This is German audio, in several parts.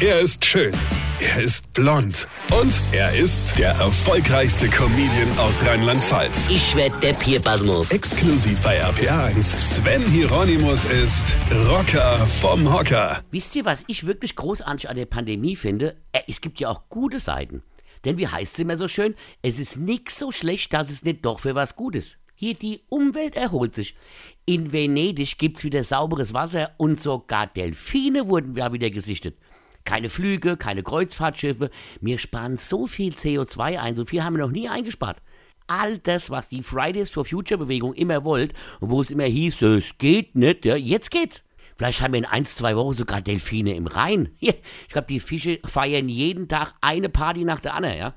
Er ist schön. Er ist blond. Und er ist der erfolgreichste Comedian aus Rheinland-Pfalz. Ich werd der Pierpasmus. Exklusiv bei RPA1. Sven Hieronymus ist Rocker vom Hocker. Wisst ihr, was ich wirklich großartig an der Pandemie finde? Äh, Es gibt ja auch gute Seiten. Denn wie heißt es immer so schön? Es ist nix so schlecht, dass es nicht doch für was Gutes. Hier die Umwelt erholt sich. In Venedig gibt's wieder sauberes Wasser und sogar Delfine wurden wieder gesichtet. Keine Flüge, keine Kreuzfahrtschiffe. Wir sparen so viel CO2 ein, so viel haben wir noch nie eingespart. All das, was die Fridays for Future Bewegung immer wollt und wo es immer hieß, das geht nicht, ja, jetzt geht's. Vielleicht haben wir in ein, zwei Wochen sogar Delfine im Rhein. Ich glaube, die Fische feiern jeden Tag eine Party nach der anderen, ja.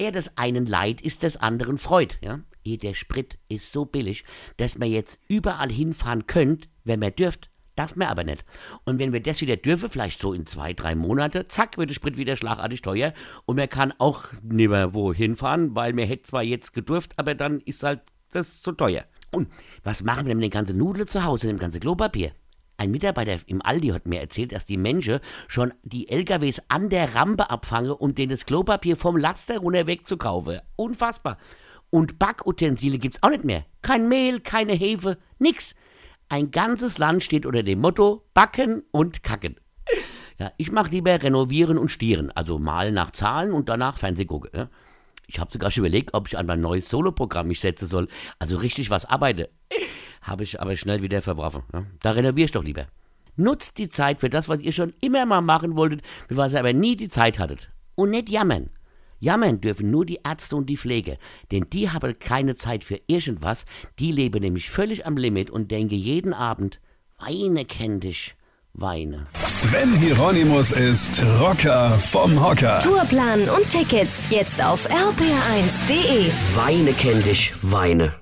Ja, des einen Leid ist des anderen Freud, ja. Der Sprit ist so billig, dass man jetzt überall hinfahren könnt, wenn man dürft. Darf man aber nicht. Und wenn wir das wieder dürfen, vielleicht so in zwei, drei Monate, zack, wird der Sprit wieder schlagartig teuer. Und man kann auch nicht mehr wohin fahren, weil man hätte zwar jetzt gedurft, aber dann ist halt das zu teuer. Und was machen wir mit den ganzen Nudeln zu Hause, dem ganzen Klopapier? Ein Mitarbeiter im Aldi hat mir erzählt, dass die Menschen schon die LKWs an der Rampe abfangen, um denen das Klopapier vom Laster runter wegzukaufen. Unfassbar. Und Backutensilien gibt's auch nicht mehr. Kein Mehl, keine Hefe, nix. Ein ganzes Land steht unter dem Motto Backen und Kacken. Ja, ich mache lieber renovieren und stieren, also malen nach Zahlen und danach Fernseh gucken. Ja. Ich habe sogar schon überlegt, ob ich an mein neues Soloprogramm mich setzen soll, also richtig was arbeite. Habe ich aber schnell wieder verworfen. Ja. Da renoviere ich doch lieber. Nutzt die Zeit für das, was ihr schon immer mal machen wolltet, für was ihr aber nie die Zeit hattet. Und nicht jammern. Jammern dürfen nur die Ärzte und die Pflege, denn die haben keine Zeit für irgendwas, die leben nämlich völlig am Limit und denken jeden Abend, weine kenn dich, weine. Sven Hieronymus ist Rocker vom Hocker. Tourplan und Tickets jetzt auf rpr1.de. Weine kenn dich, weine.